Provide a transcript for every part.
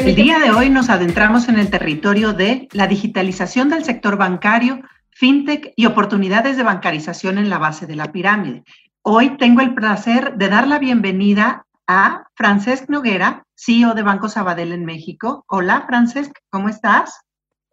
El día de hoy nos adentramos en el territorio de la digitalización del sector bancario, fintech y oportunidades de bancarización en la base de la pirámide. Hoy tengo el placer de dar la bienvenida a Francesc Noguera, CEO de Banco Sabadell en México. Hola, Francesc, ¿cómo estás?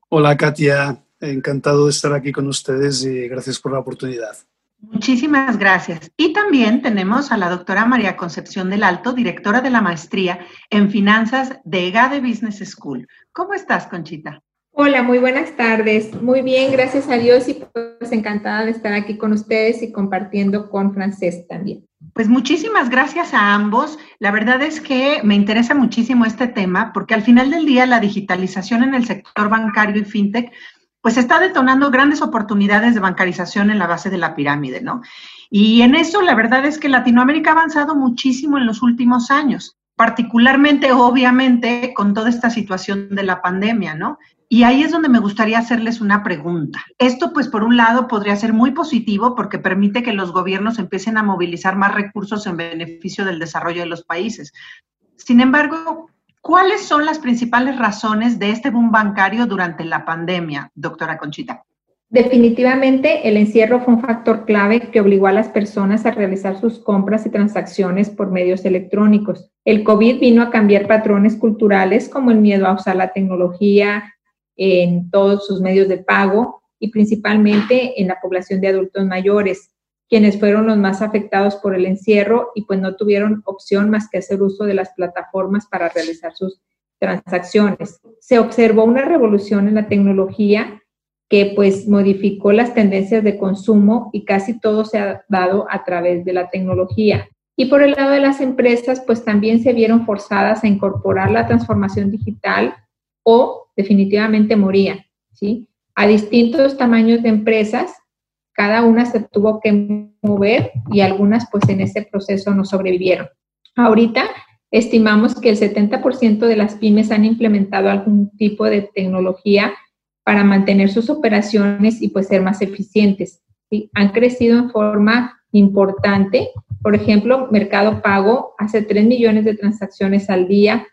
Hola, Katia. Encantado de estar aquí con ustedes y gracias por la oportunidad. Muchísimas gracias. Y también tenemos a la doctora María Concepción del Alto, directora de la maestría en finanzas de EGADE Business School. ¿Cómo estás, Conchita? Hola, muy buenas tardes. Muy bien, gracias a Dios y pues encantada de estar aquí con ustedes y compartiendo con Francés también. Pues muchísimas gracias a ambos. La verdad es que me interesa muchísimo este tema porque al final del día la digitalización en el sector bancario y fintech pues está detonando grandes oportunidades de bancarización en la base de la pirámide, ¿no? Y en eso la verdad es que Latinoamérica ha avanzado muchísimo en los últimos años, particularmente obviamente con toda esta situación de la pandemia, ¿no? Y ahí es donde me gustaría hacerles una pregunta. Esto, pues, por un lado, podría ser muy positivo porque permite que los gobiernos empiecen a movilizar más recursos en beneficio del desarrollo de los países. Sin embargo, ¿cuáles son las principales razones de este boom bancario durante la pandemia, doctora Conchita? Definitivamente, el encierro fue un factor clave que obligó a las personas a realizar sus compras y transacciones por medios electrónicos. El COVID vino a cambiar patrones culturales como el miedo a usar la tecnología, en todos sus medios de pago y principalmente en la población de adultos mayores, quienes fueron los más afectados por el encierro y pues no tuvieron opción más que hacer uso de las plataformas para realizar sus transacciones. Se observó una revolución en la tecnología que pues modificó las tendencias de consumo y casi todo se ha dado a través de la tecnología. Y por el lado de las empresas, pues también se vieron forzadas a incorporar la transformación digital o definitivamente moría, ¿sí? A distintos tamaños de empresas, cada una se tuvo que mover y algunas pues en ese proceso no sobrevivieron. Ahorita estimamos que el 70% de las pymes han implementado algún tipo de tecnología para mantener sus operaciones y pues ser más eficientes. ¿sí? Han crecido en forma importante. Por ejemplo, Mercado Pago hace 3 millones de transacciones al día,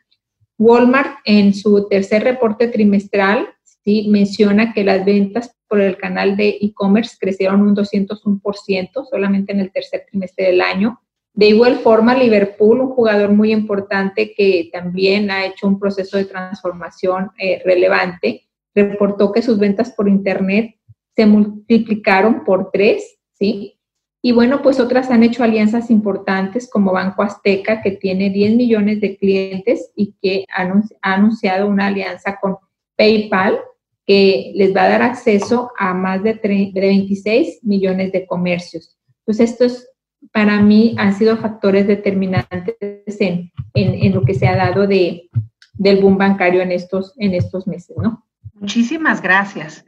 Walmart en su tercer reporte trimestral ¿sí? menciona que las ventas por el canal de e-commerce crecieron un 201% solamente en el tercer trimestre del año. De igual forma, Liverpool, un jugador muy importante que también ha hecho un proceso de transformación eh, relevante, reportó que sus ventas por Internet se multiplicaron por tres, ¿sí? Y bueno, pues otras han hecho alianzas importantes como Banco Azteca, que tiene 10 millones de clientes y que ha anunciado una alianza con PayPal, que les va a dar acceso a más de, 26 millones de comercios. Pues estos para mí han sido factores determinantes en, en, lo que se ha dado de, del boom bancario en estos, en estos meses, ¿no? Muchísimas gracias.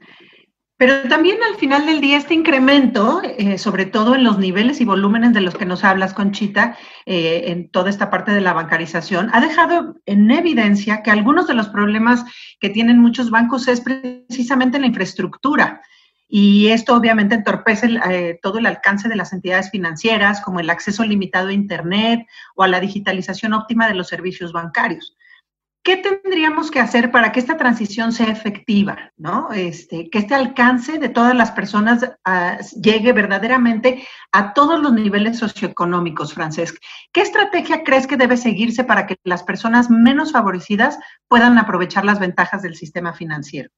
Pero también al final del día este incremento, eh, sobre todo en los niveles y volúmenes de los que nos hablas, Conchita, eh, en toda esta parte de la bancarización, ha dejado en evidencia que algunos de los problemas que tienen muchos bancos es precisamente la infraestructura. Y esto obviamente entorpece eh, todo el alcance de las entidades financieras, como el acceso limitado a Internet o a la digitalización óptima de los servicios bancarios. ¿Qué tendríamos que hacer para que esta transición sea efectiva? ¿no? Este, que este alcance de todas las personas ah, llegue verdaderamente a todos los niveles socioeconómicos, Francesc. ¿Qué estrategia crees que debe seguirse para que las personas menos favorecidas puedan aprovechar las ventajas del sistema financiero?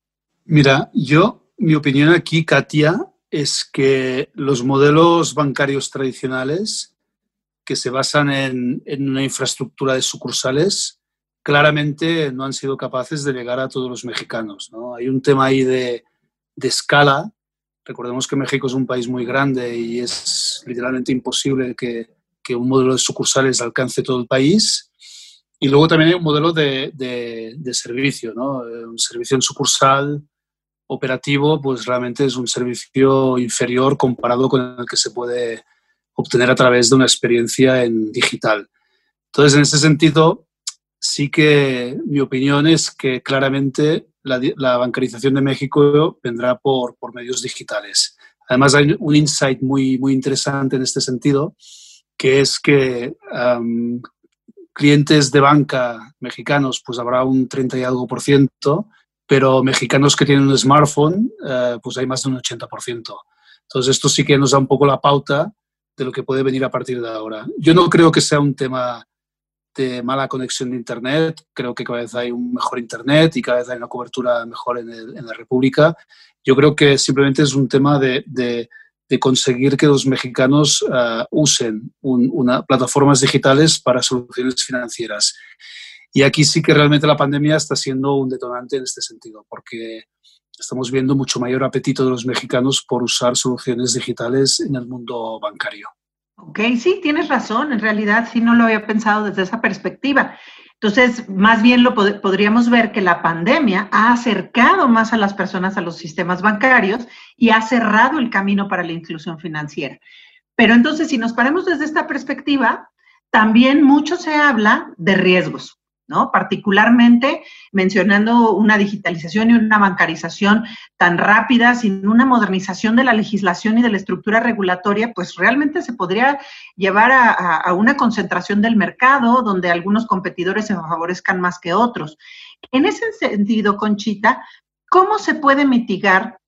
Mira, yo, mi opinión aquí, Katia, es que los modelos bancarios tradicionales que se basan en, en una infraestructura de sucursales, claramente no han sido capaces de llegar a todos los mexicanos. ¿no? Hay un tema ahí de, de, escala. Recordemos que México es un país muy grande y es literalmente imposible que, que, un modelo de sucursales alcance todo el país. Y luego también hay un modelo de, de, servicio, ¿no? Eh, un servicio en sucursal operativo, pues realmente es un servicio inferior comparado con el que se puede obtener a través de una experiencia en digital. Entonces, en ese sentido, sí que mi opinión es que claramente la, la bancarización de México vendrá por, medios digitales. Además, hay un insight muy, muy interesante en este sentido, que es que clientes de banca mexicanos, pues habrá un 30 y algo por ciento, pero mexicanos que tienen un smartphone, eh, pues hay más de un 80 por ciento. Entonces, esto sí que nos da un poco la pauta de lo que puede venir a partir de ahora. Yo no creo que sea un tema de mala conexión de Internet, creo que cada vez hay un mejor Internet y cada vez hay una cobertura mejor en, la República. Yo creo que simplemente es un tema de de conseguir que los mexicanos uh, usen un, una, plataformas digitales para soluciones financieras. Y aquí sí que realmente la pandemia está siendo un detonante en este sentido, porque estamos viendo mucho mayor apetito de los mexicanos por usar soluciones digitales en el mundo bancario. Ok, sí, tienes razón. En realidad sí no lo había pensado desde esa perspectiva. Entonces, más bien lo podríamos ver que la pandemia ha acercado más a las personas a los sistemas bancarios y ha cerrado el camino para la inclusión financiera. Pero entonces, si nos paramos desde esta perspectiva, también mucho se habla de riesgos. Particularmente mencionando una digitalización y una bancarización tan rápida, sin una modernización de la legislación y de la estructura regulatoria, pues realmente se podría llevar a, una concentración del mercado donde algunos competidores se favorezcan más que otros. En ese sentido, Conchita, ¿cómo se puede mitigar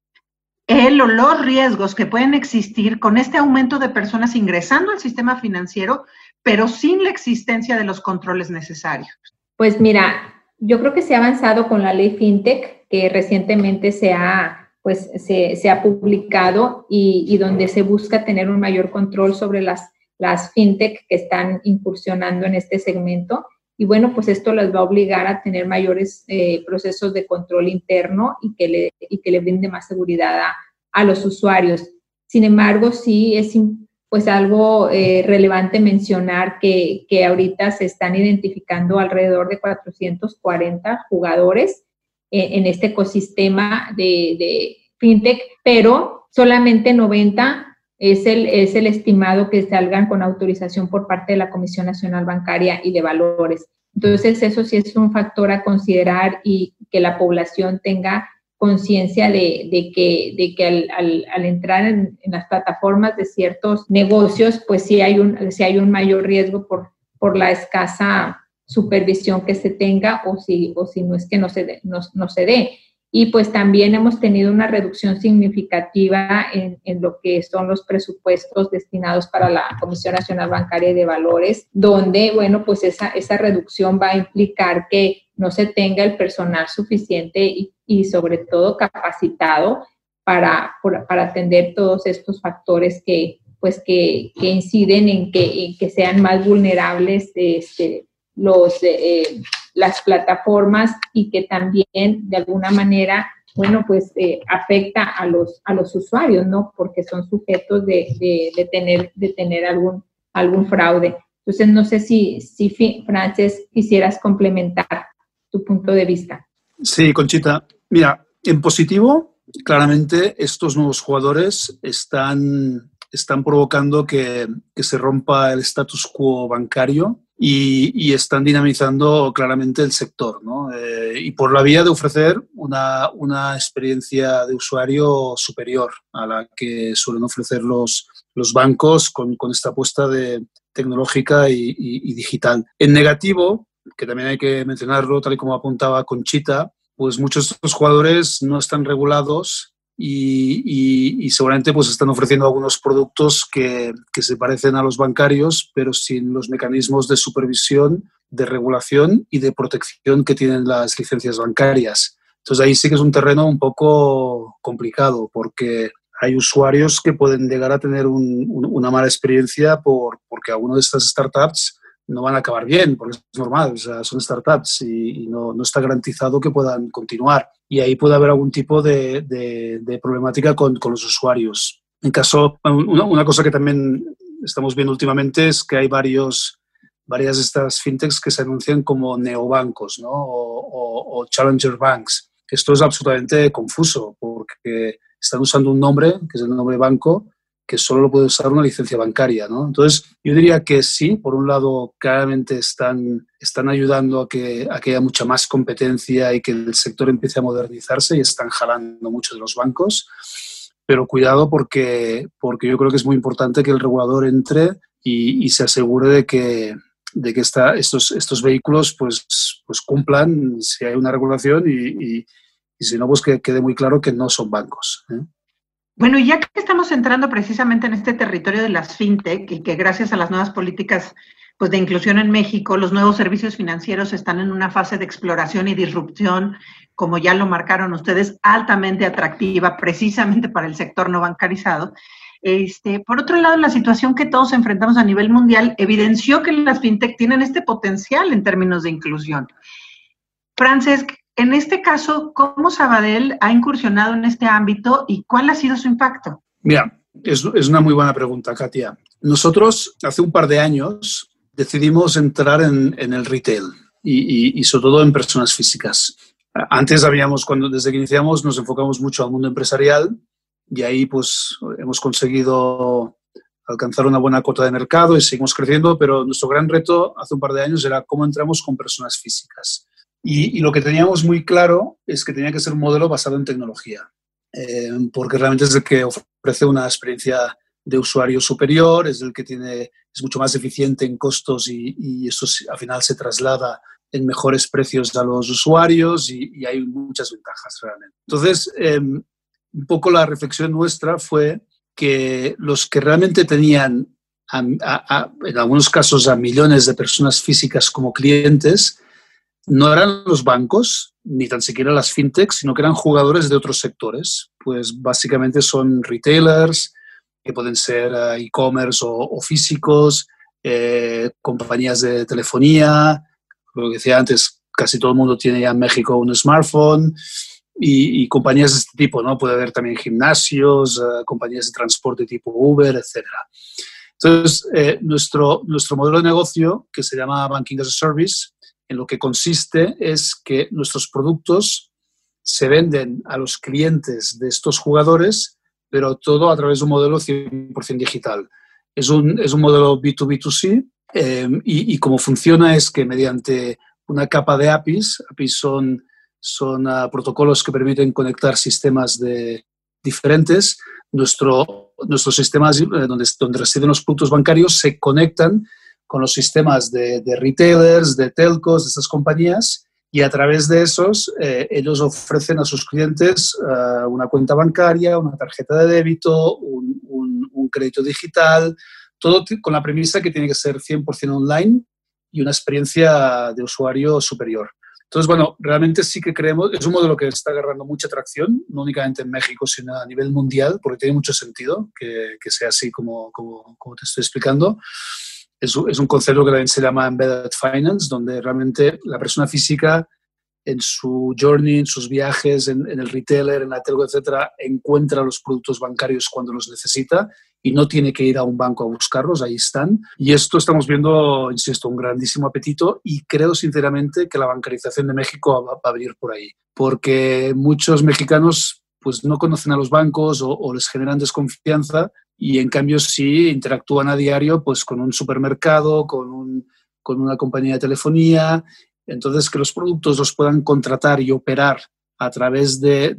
el o los riesgos que pueden existir con este aumento de personas ingresando al sistema financiero, pero sin la existencia de los controles necesarios? Pues mira, yo creo que se ha avanzado con la ley FinTech, que recientemente se ha, pues, se, ha publicado y, donde se busca tener un mayor control sobre las, las FinTech que están incursionando en este segmento. Y bueno, pues esto les va a obligar a tener mayores eh, procesos de control interno y que le, y que le brinde más seguridad a, a los usuarios. Sin embargo, sí es pues algo eh, relevante mencionar que, que, ahorita se están identificando alrededor de 440 jugadores en, este ecosistema de, de, fintech, pero solamente 90 es el, es el estimado que salgan con autorización por parte de la Comisión Nacional Bancaria y de Valores. Entonces, eso sí es un factor a considerar y que la población tenga conciencia de, que, de que al, entrar en, las plataformas de ciertos negocios, pues sí hay un, hay un mayor riesgo por, por la escasa supervisión que se tenga o si, o si no es que no se, no, se dé. Y pues también hemos tenido una reducción significativa en, en, lo que son los presupuestos destinados para la Comisión Nacional Bancaria de Valores, donde, bueno, pues esa, esa reducción va a implicar que no se tenga el personal suficiente y, y sobre todo capacitado para, para, atender todos estos factores que, pues que, que inciden en que, que, sean más vulnerables este, los, eh, las plataformas y que también de alguna manera, bueno, pues eh, afecta a los, a los usuarios, ¿no? Porque son sujetos de, de, de, tener, de tener algún, algún fraude. Entonces, no sé si, si Frances, quisieras complementar tu punto de vista. Sí, Conchita. Mira, en positivo, claramente estos nuevos jugadores están, están provocando que, que se rompa el status quo bancario y, y están dinamizando claramente el sector. ¿no? Eh, y por la vía de ofrecer una, una, experiencia de usuario superior a la que suelen ofrecer los, los bancos con, con esta apuesta de, tecnológica y, y, y digital. En negativo, que también hay que mencionarlo, tal y como apuntaba Conchita, pues muchos de estos jugadores no están regulados y, seguramente pues están ofreciendo algunos productos que, que, se parecen a los bancarios, pero sin los mecanismos de supervisión, de regulación y de protección que tienen las licencias bancarias. Entonces ahí sí que es un terreno un poco complicado porque hay usuarios que pueden llegar a tener un, una mala experiencia por, porque alguno de estas startups no van a acabar bien, porque es normal, o sea, son startups y, no, no, está garantizado que puedan continuar. Y ahí puede haber algún tipo de, de, problemática con, con, los usuarios. En caso, una, una, cosa que también estamos viendo últimamente es que hay varios, varias de estas fintechs que se anuncian como neobancos ¿no? o, challenger banks. Esto es absolutamente confuso porque están usando un nombre, que es el nombre banco, que solo lo puede usar una licencia bancaria. ¿no? Entonces, yo diría que sí, por un lado, claramente están, están ayudando a que, a que haya mucha más competencia y que el sector empiece a modernizarse y están jalando mucho de los bancos pero cuidado porque, porque yo creo que es muy importante que el regulador entre y, se asegure de que, de que estos, estos vehículos pues, pues cumplan si hay una regulación y, y, si no, pues que quede muy claro que no son bancos. ¿eh? Bueno, y ya que estamos entrando precisamente en este territorio de las fintech y que gracias a las nuevas políticas pues, de inclusión en México, los nuevos servicios financieros están en una fase de exploración y disrupción como ya lo marcaron ustedes, altamente atractiva precisamente para el sector no bancarizado. Este, por otro lado, la situación que todos enfrentamos a nivel mundial evidenció que las fintech tienen este potencial en términos de inclusión. Francesc, en este caso, ¿cómo Sabadell ha incursionado en este ámbito y cuál ha sido su impacto? Mira, es, una muy buena pregunta, Katia. Nosotros, hace un par de años, decidimos entrar en, el retail y, sobre todo en personas físicas. Antes habíamos, cuando desde que iniciamos, nos enfocamos mucho al mundo empresarial y ahí pues hemos conseguido alcanzar una buena cuota de mercado y seguimos creciendo, pero nuestro gran reto hace un par de años era cómo entramos con personas físicas. Y, lo que teníamos muy claro es que tenía que ser un modelo basado en tecnología, eh, porque realmente es el que ofrece una experiencia de usuario superior, es el que tiene, es mucho más eficiente en costos y, y eso al final se traslada en mejores precios a los usuarios y, hay muchas ventajas realmente. Entonces, em, un poco la reflexión nuestra fue que los que realmente tenían, en algunos casos, a millones de personas físicas como clientes, no eran los bancos, ni tan siquiera las fintechs, sino que eran jugadores de otros sectores. Pues básicamente son retailers, que pueden ser eh, e-commerce o, físicos, eh, compañías de telefonía, lo que decía antes, casi todo el mundo tiene ya en México un smartphone y, compañías de este tipo, ¿no? Puede haber también gimnasios, eh, compañías de transporte tipo Uber, etc. Entonces, nuestro, nuestro modelo de negocio, que se llama Banking as a Service, en lo que consiste es que nuestros productos se venden a los clientes de estos jugadores, pero todo a través de un modelo 100% digital. Es un, es un modelo B2B2C Em, y, cómo funciona es que mediante una capa de APIs, APIs son, son ah, protocolos que permiten conectar sistemas de, diferentes, nuestro, nuestros sistemas eh, donde, donde residen los puntos bancarios se conectan con los sistemas de, retailers, de telcos, de estas compañías, y a través de esos eh, ellos ofrecen a sus clientes ah, una cuenta bancaria, una tarjeta de débito, un, un crédito digital, todo con la premisa que tiene que ser 100% online y una experiencia de usuario superior. Entonces, bueno, realmente sí que creemos, es un modelo que está agarrando mucha atracción, no únicamente en México, sino a nivel mundial, porque tiene mucho sentido que, que sea así como, como, como, te estoy explicando. Es, es, un concepto que también se llama Embedded Finance, donde realmente la persona física en su journey, en sus viajes, en, el retailer, en la telco, etcétera, encuentra los productos bancarios cuando los necesita y no tiene que ir a un banco a buscarlos, ahí están. Y esto estamos viendo, insisto, un grandísimo apetito y creo sinceramente que la bancarización de México va, a venir por ahí, porque muchos mexicanos pues no conocen a los bancos o, o les generan desconfianza y en cambio sí interactúan a diario pues con un supermercado, con, un, con una compañía de telefonía entonces, que los productos los puedan contratar y operar a través de,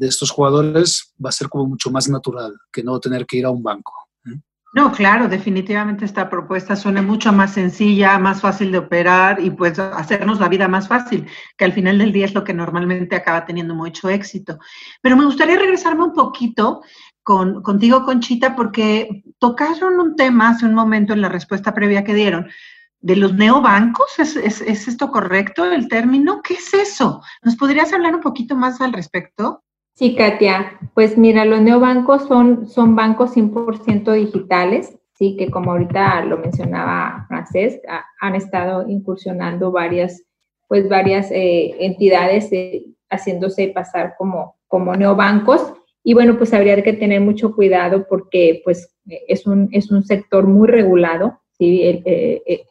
estos jugadores va a ser como mucho más natural que no tener que ir a un banco. ¿eh? No, claro, definitivamente esta propuesta suena mucho más sencilla, más fácil de operar y pues hacernos la vida más fácil, que al final del día es lo que normalmente acaba teniendo mucho éxito. Pero me gustaría regresarme un poquito con, contigo, Conchita, porque tocaron un tema hace un momento en la respuesta previa que dieron de los neobancos, ¿Es, ¿Es, esto correcto el término? ¿Qué es eso? ¿Nos podrías hablar un poquito más al respecto? Sí, Katia, pues mira, los neobancos son, son bancos 100% digitales, sí, que como ahorita lo mencionaba Francés, han estado incursionando varias, pues varias eh, entidades eh, haciéndose pasar como, como neobancos. Y bueno, pues habría que tener mucho cuidado porque pues es un, es un sector muy regulado, ¿sí?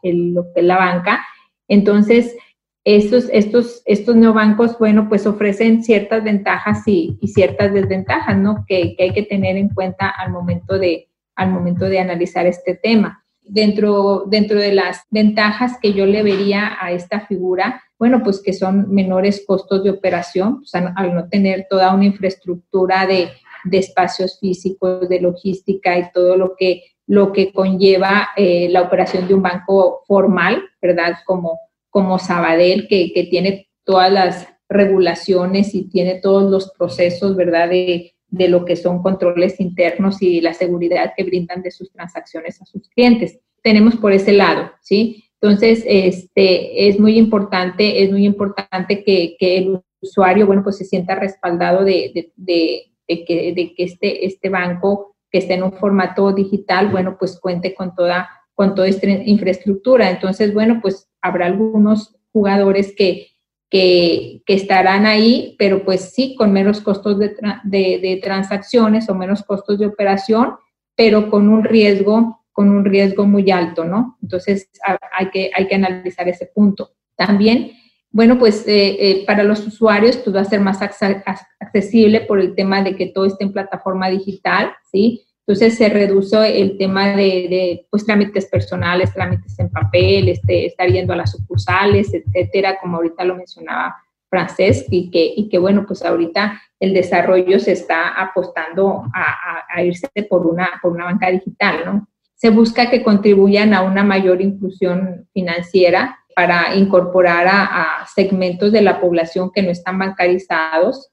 lo que es la banca. Entonces, estos, estos, estos neobancos, bueno, pues ofrecen ciertas ventajas y, ciertas desventajas, ¿no? Que, que, hay que tener en cuenta al momento de, al momento de analizar este tema. Dentro, dentro de las ventajas que yo le vería a esta figura, bueno, pues que son menores costos de operación, al no tener toda una infraestructura de, de, espacios físicos, de logística y todo lo que, lo que conlleva eh, la operación de un banco formal, ¿verdad? Como, como Sabadell, que, que tiene todas las regulaciones y tiene todos los procesos, ¿verdad? De, de lo que son controles internos y la seguridad que brindan de sus transacciones a sus clientes. Tenemos por ese lado, ¿sí? Entonces, este, es muy importante, es muy importante que, que el usuario, bueno, pues se sienta respaldado de, de, de, que, de que este, este banco que esté en un formato digital, bueno, pues cuente con toda, con toda esta infraestructura. Entonces, bueno, pues habrá algunos jugadores que, que, estarán ahí, pero pues sí, con menos costos de, de, transacciones o menos costos de operación, pero con un riesgo, con un riesgo muy alto, ¿no? Entonces hay que, hay que analizar ese punto. También, bueno, pues eh, eh, para los usuarios pues va a ser más accesible por el tema de que todo esté en plataforma digital, ¿sí? Entonces se reduce el tema de, pues, trámites personales, trámites en papel, este, estar yendo a las sucursales, etcétera, como ahorita lo mencionaba Francés, y que, y que bueno, pues ahorita el desarrollo se está apostando a, irse por una, por una banca digital, ¿no? Se busca que contribuyan a una mayor inclusión financiera para incorporar a segmentos de la población que no están bancarizados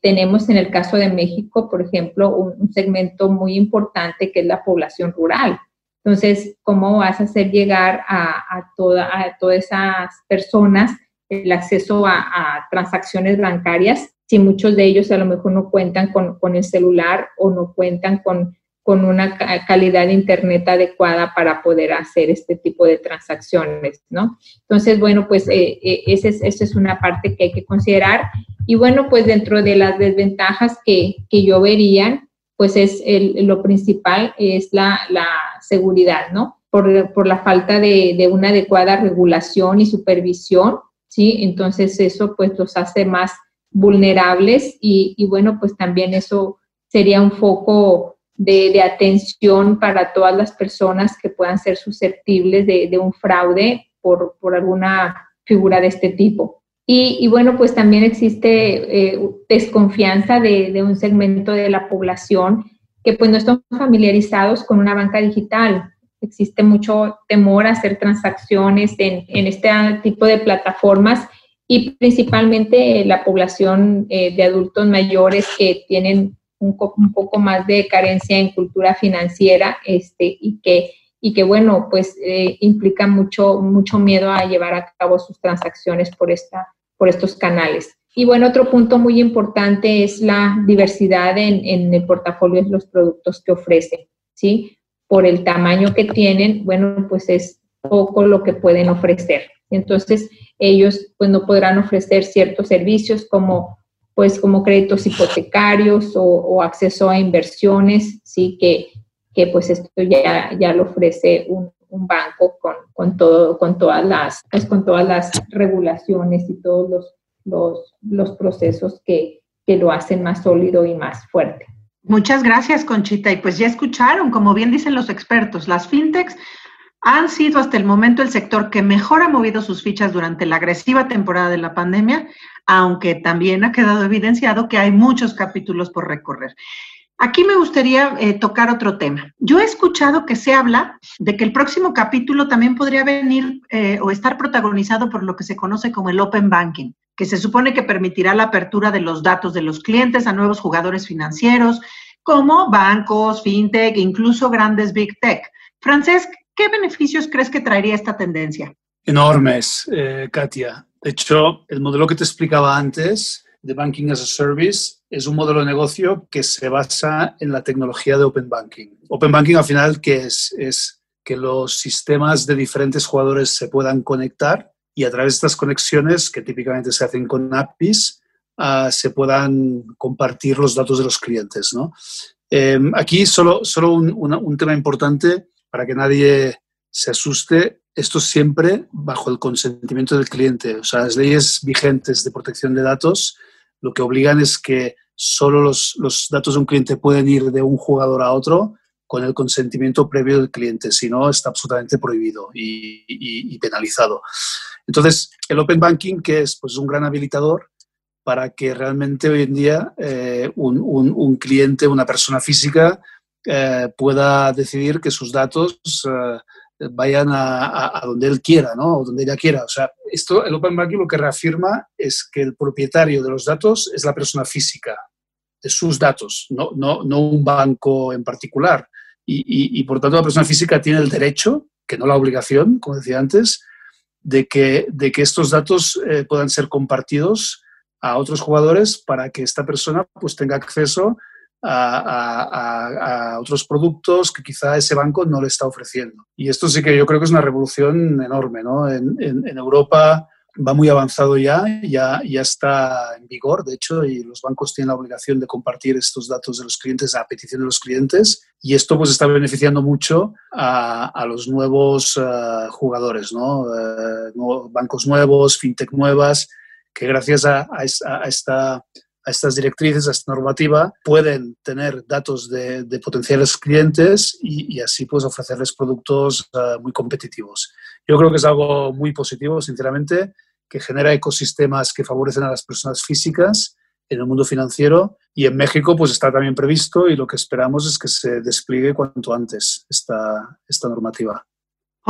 tenemos en el caso de México, por ejemplo, un, segmento muy importante que es la población rural. Entonces, ¿cómo vas a hacer llegar a, toda, a todas esas personas el acceso a, transacciones bancarias si muchos de ellos a lo mejor no cuentan con, con el celular o no cuentan con con una calidad de internet adecuada para poder hacer este tipo de transacciones, ¿no? Entonces, bueno, pues eh, eh, esa, es, una parte que hay que considerar. Y bueno, pues dentro de las desventajas que, que yo vería, pues es lo principal es la, la seguridad, ¿no? Por, por, la falta de, de, una adecuada regulación y supervisión, ¿sí? Entonces eso pues los hace más vulnerables y, y bueno, pues también eso sería un foco de, atención para todas las personas que puedan ser susceptibles de, un fraude por, alguna figura de este tipo. Y, bueno, pues también existe eh, desconfianza de, un segmento de la población que pues no están familiarizados con una banca digital. Existe mucho temor a hacer transacciones en, este tipo de plataformas y principalmente la población eh, de adultos mayores que tienen un, poco más de carencia en cultura financiera este, y, que, y que, bueno, pues eh, implica mucho, mucho miedo a llevar a cabo sus transacciones por, esta, por estos canales. Y bueno, otro punto muy importante es la diversidad en, en el portafolio de los productos que ofrecen, ¿sí? Por el tamaño que tienen, bueno, pues es poco lo que pueden ofrecer. Entonces, ellos pues no podrán ofrecer ciertos servicios como pues como créditos hipotecarios o, acceso a inversiones, sí, que, que pues esto ya, ya lo ofrece un, banco con, con, todo, con, todas las, pues con todas las regulaciones y todos los, los, los procesos que, que lo hacen más sólido y más fuerte. Muchas gracias, Conchita. Y pues ya escucharon, como bien dicen los expertos, las fintechs han sido hasta el momento el sector que mejor ha movido sus fichas durante la agresiva temporada de la pandemia, aunque también ha quedado evidenciado que hay muchos capítulos por recorrer. Aquí me gustaría eh, tocar otro tema. Yo he escuchado que se habla de que el próximo capítulo también podría venir eh, o estar protagonizado por lo que se conoce como el Open Banking, que se supone que permitirá la apertura de los datos de los clientes a nuevos jugadores financieros, como bancos, fintech, incluso grandes big tech. Francesc, ¿qué beneficios crees que traería esta tendencia? Enormes, eh, Katia. De hecho, el modelo que te explicaba antes de Banking as a Service es un modelo de negocio que se basa en la tecnología de Open Banking. Open Banking al final que es, es que los sistemas de diferentes jugadores se puedan conectar y a través de estas conexiones, que típicamente se hacen con APIs, uh, se puedan compartir los datos de los clientes. ¿no? Eh, aquí solo, solo un, un, tema importante para que nadie se asuste, esto siempre bajo el consentimiento del cliente. O sea, las leyes vigentes de protección de datos lo que obligan es que solo los, los datos de un cliente pueden ir de un jugador a otro con el consentimiento previo del cliente, si no está absolutamente prohibido y, penalizado. Entonces, el Open Banking, que es pues, un gran habilitador para que realmente hoy en día eh, un, un, cliente, una persona física, eh, pueda decidir que sus datos eh, vayan a, donde él quiera, ¿no? O donde ella quiera. O sea, esto, el Open Banking lo que reafirma es que el propietario de los datos es la persona física de sus datos, no, no, no un banco en particular. Y, por tanto la persona física tiene el derecho, que no la obligación, como decía antes, de que, de que estos datos eh, puedan ser compartidos a otros jugadores para que esta persona pues, tenga acceso a, otros productos que quizá ese banco no le está ofreciendo. Y esto sí que yo creo que es una revolución enorme. ¿no? En, en, Europa va muy avanzado ya, ya, ya está en vigor, de hecho, y los bancos tienen la obligación de compartir estos datos de los clientes a petición de los clientes. Y esto pues está beneficiando mucho a, a los nuevos uh, jugadores, ¿no? Uh, bancos nuevos, fintech nuevas, que gracias a, a, a esta a estas directrices, a esta normativa, pueden tener datos de, potenciales clientes y, así pues ofrecerles productos eh, muy competitivos. Yo creo que es algo muy positivo, sinceramente, que genera ecosistemas que favorecen a las personas físicas en el mundo financiero y en México pues está también previsto y lo que esperamos es que se despliegue cuanto antes esta, esta normativa.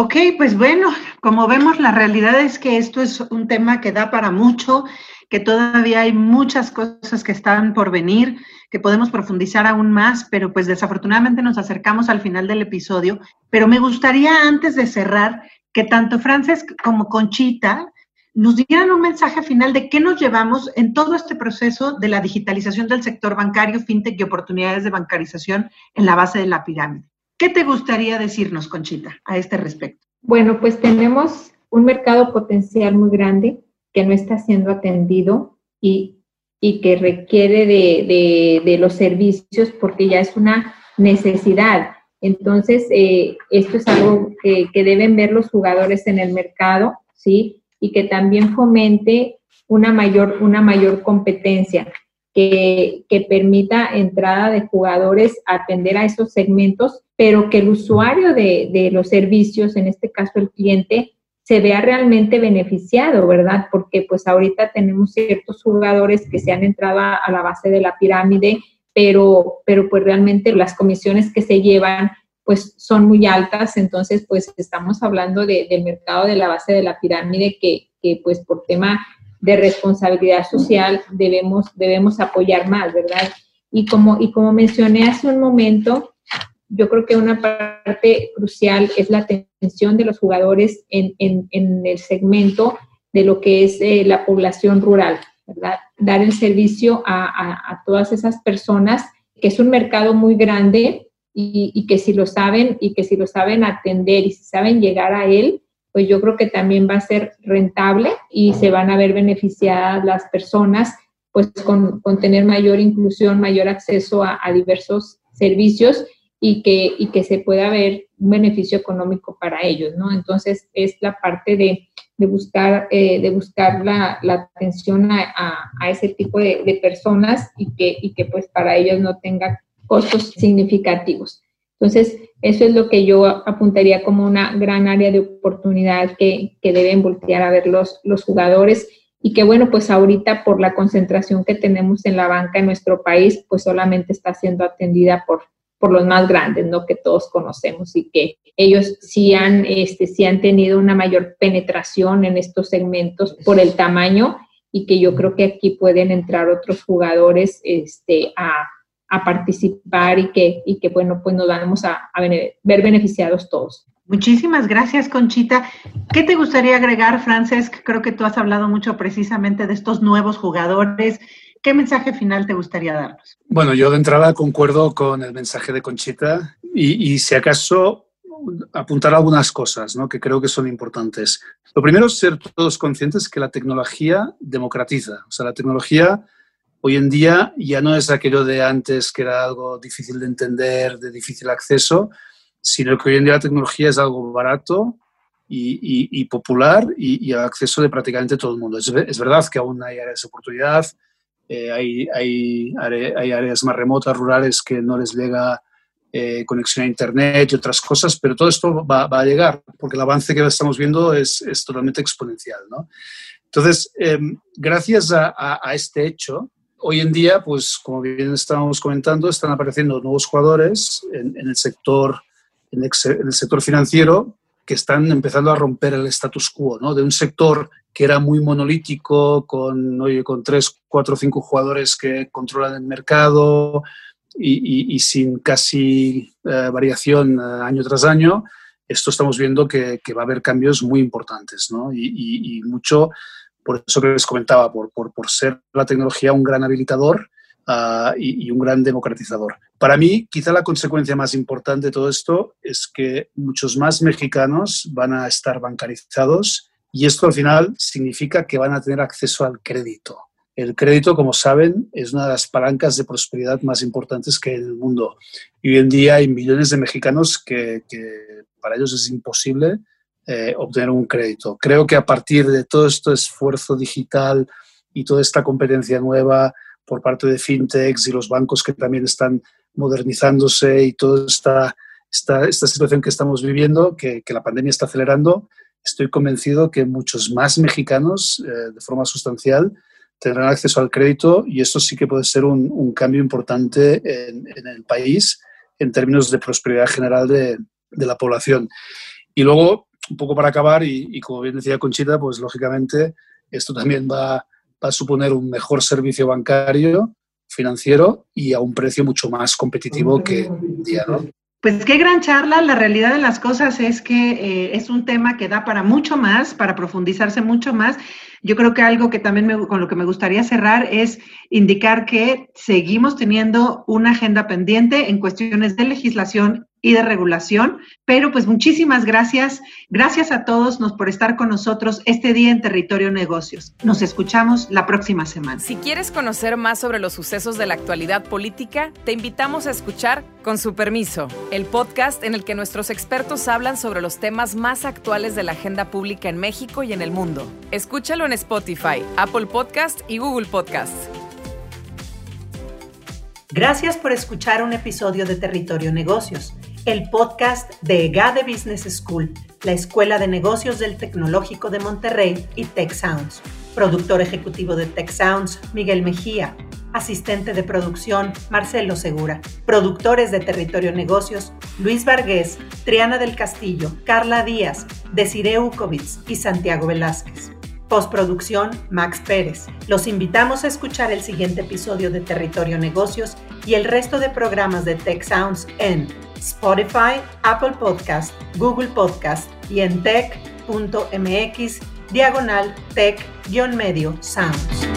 Ok, pues bueno, como vemos, la realidad es que esto es un tema que da para mucho que todavía hay muchas cosas que están por venir, que podemos profundizar aún más, pero pues desafortunadamente nos acercamos al final del episodio. Pero me gustaría antes de cerrar que tanto Frances como Conchita nos dieran un mensaje final de qué nos llevamos en todo este proceso de la digitalización del sector bancario, fintech y oportunidades de bancarización en la base de la pirámide. ¿Qué te gustaría decirnos, Conchita, a este respecto? Bueno, pues tenemos un mercado potencial muy grande que no está siendo atendido y, y que requiere de, de, los servicios porque ya es una necesidad. Entonces, eh, esto es algo que, que, deben ver los jugadores en el mercado, ¿sí? Y que también fomente una mayor, una mayor competencia, que, que permita entrada de jugadores a atender a esos segmentos, pero que el usuario de, de los servicios, en este caso el cliente, se vea realmente beneficiado, ¿verdad? Porque pues ahorita tenemos ciertos jugadores que se han entrado a, la base de la pirámide, pero, pero pues realmente las comisiones que se llevan pues son muy altas, entonces pues estamos hablando del mercado de la base de la pirámide que, que, pues por tema de responsabilidad social debemos, debemos apoyar más, ¿verdad? Y como, y como mencioné hace un momento, yo creo que una parte crucial es la atención de los jugadores en, el segmento de lo que es eh, la población rural, ¿verdad? Dar el servicio a, todas esas personas, que es un mercado muy grande y, que si lo saben y que si lo saben atender y si saben llegar a él, pues yo creo que también va a ser rentable y se van a ver beneficiadas las personas pues con, tener mayor inclusión, mayor acceso a diversos servicios y que, y que se pueda ver un beneficio económico para ellos, ¿no? Entonces, es la parte de, de buscar, eh, de buscar la, la atención a, a, ese tipo de, de, personas y que, y que pues para ellos no tenga costos significativos. Entonces, eso es lo que yo apuntaría como una gran área de oportunidad que, que deben voltear a ver los, los jugadores y que bueno, pues ahorita por la concentración que tenemos en la banca en nuestro país, pues solamente está siendo atendida por por los más grandes, ¿no? Que todos conocemos y que ellos sí han, este, sí han tenido una mayor penetración en estos segmentos por el tamaño y que yo creo que aquí pueden entrar otros jugadores este, a, a participar y que, y que, bueno, pues nos vamos a, a ver beneficiados todos. Muchísimas gracias, Conchita. ¿Qué te gustaría agregar, Francesc? Creo que tú has hablado mucho precisamente de estos nuevos jugadores ¿Qué mensaje final te gustaría darnos? Bueno, yo de entrada concuerdo con el mensaje de Conchita y, si acaso apuntar algunas cosas ¿no? que creo que son importantes. Lo primero es ser todos conscientes que la tecnología democratiza. O sea, la tecnología hoy en día ya no es aquello de antes que era algo difícil de entender, de difícil acceso. sino que hoy en día la tecnología es algo barato y, popular y, al acceso de prácticamente todo el mundo. Es, verdad que aún hay áreas de oportunidad, eh, hay, hay, áreas más remotas, rurales, que no les llega eh, conexión a Internet y otras cosas, pero todo esto va, a llegar, porque el avance que estamos viendo es, es totalmente exponencial. ¿no? Entonces, em, gracias a, a, este hecho, hoy en día, pues como bien estábamos comentando, están apareciendo nuevos jugadores en, en el sector en el sector financiero que están empezando a romper el status quo, ¿no? De un sector que era muy monolítico, con, oye, con tres, cuatro, cinco jugadores que controlan el mercado y, sin casi eh, variación eh, año tras año, esto estamos viendo que, va a haber cambios muy importantes, ¿no? Y, mucho, por eso que les comentaba, por, por, ser la tecnología un gran habilitador, Ah, y, un gran democratizador. Para mí, quizá la consecuencia más importante de todo esto es que muchos más mexicanos van a estar bancarizados y esto al final significa que van a tener acceso al crédito. El crédito, como saben, es una de las palancas de prosperidad más importantes que hay en el mundo. Y hoy en día hay millones de mexicanos que, para ellos es imposible eh, obtener un crédito. Creo que a partir de todo este esfuerzo digital y toda esta competencia nueva, por parte de fintechs y los bancos que también están modernizándose y toda esta, esta, situación que estamos viviendo, que, la pandemia está acelerando, estoy convencido que muchos más mexicanos, eh, de forma sustancial, tendrán acceso al crédito y esto sí que puede ser un, un cambio importante en, en, el país en términos de prosperidad general de, de, la población. Y luego, un poco para acabar, y, y como bien decía Conchita, pues lógicamente esto también va va a suponer un mejor servicio bancario, financiero y a un precio mucho más competitivo que hoy día, ¿no? Pues qué gran charla. La realidad de las cosas es que eh, es un tema que da para mucho más, para profundizarse mucho más. Yo creo que algo que también me, con lo que me gustaría cerrar es indicar que seguimos teniendo una agenda pendiente en cuestiones de legislación y de regulación. Pero pues muchísimas gracias. Gracias a todos por estar con nosotros este día en Territorio Negocios. Nos escuchamos la próxima semana. Si quieres conocer más sobre los sucesos de la actualidad política, te invitamos a escuchar Con su permiso, el podcast en el que nuestros expertos hablan sobre los temas más actuales de la agenda pública en México y en el mundo. Escúchalo en Spotify, Apple Podcast y Google Podcast. Gracias por escuchar un episodio de Territorio Negocios el podcast de EGADE Business School, la Escuela de Negocios del Tecnológico de Monterrey y Tech Sounds. Productor ejecutivo de Tech Sounds, Miguel Mejía. Asistente de producción, Marcelo Segura. Productores de Territorio Negocios, Luis Vargués, Triana del Castillo, Carla Díaz, Desiree Ukovitz y Santiago Velázquez. Postproducción, Max Pérez. Los invitamos a escuchar el siguiente episodio de Territorio Negocios y el resto de programas de Tech Sounds en Spotify, Apple Podcast, Google Podcast y en tech.mx diagonal tech-medio sounds.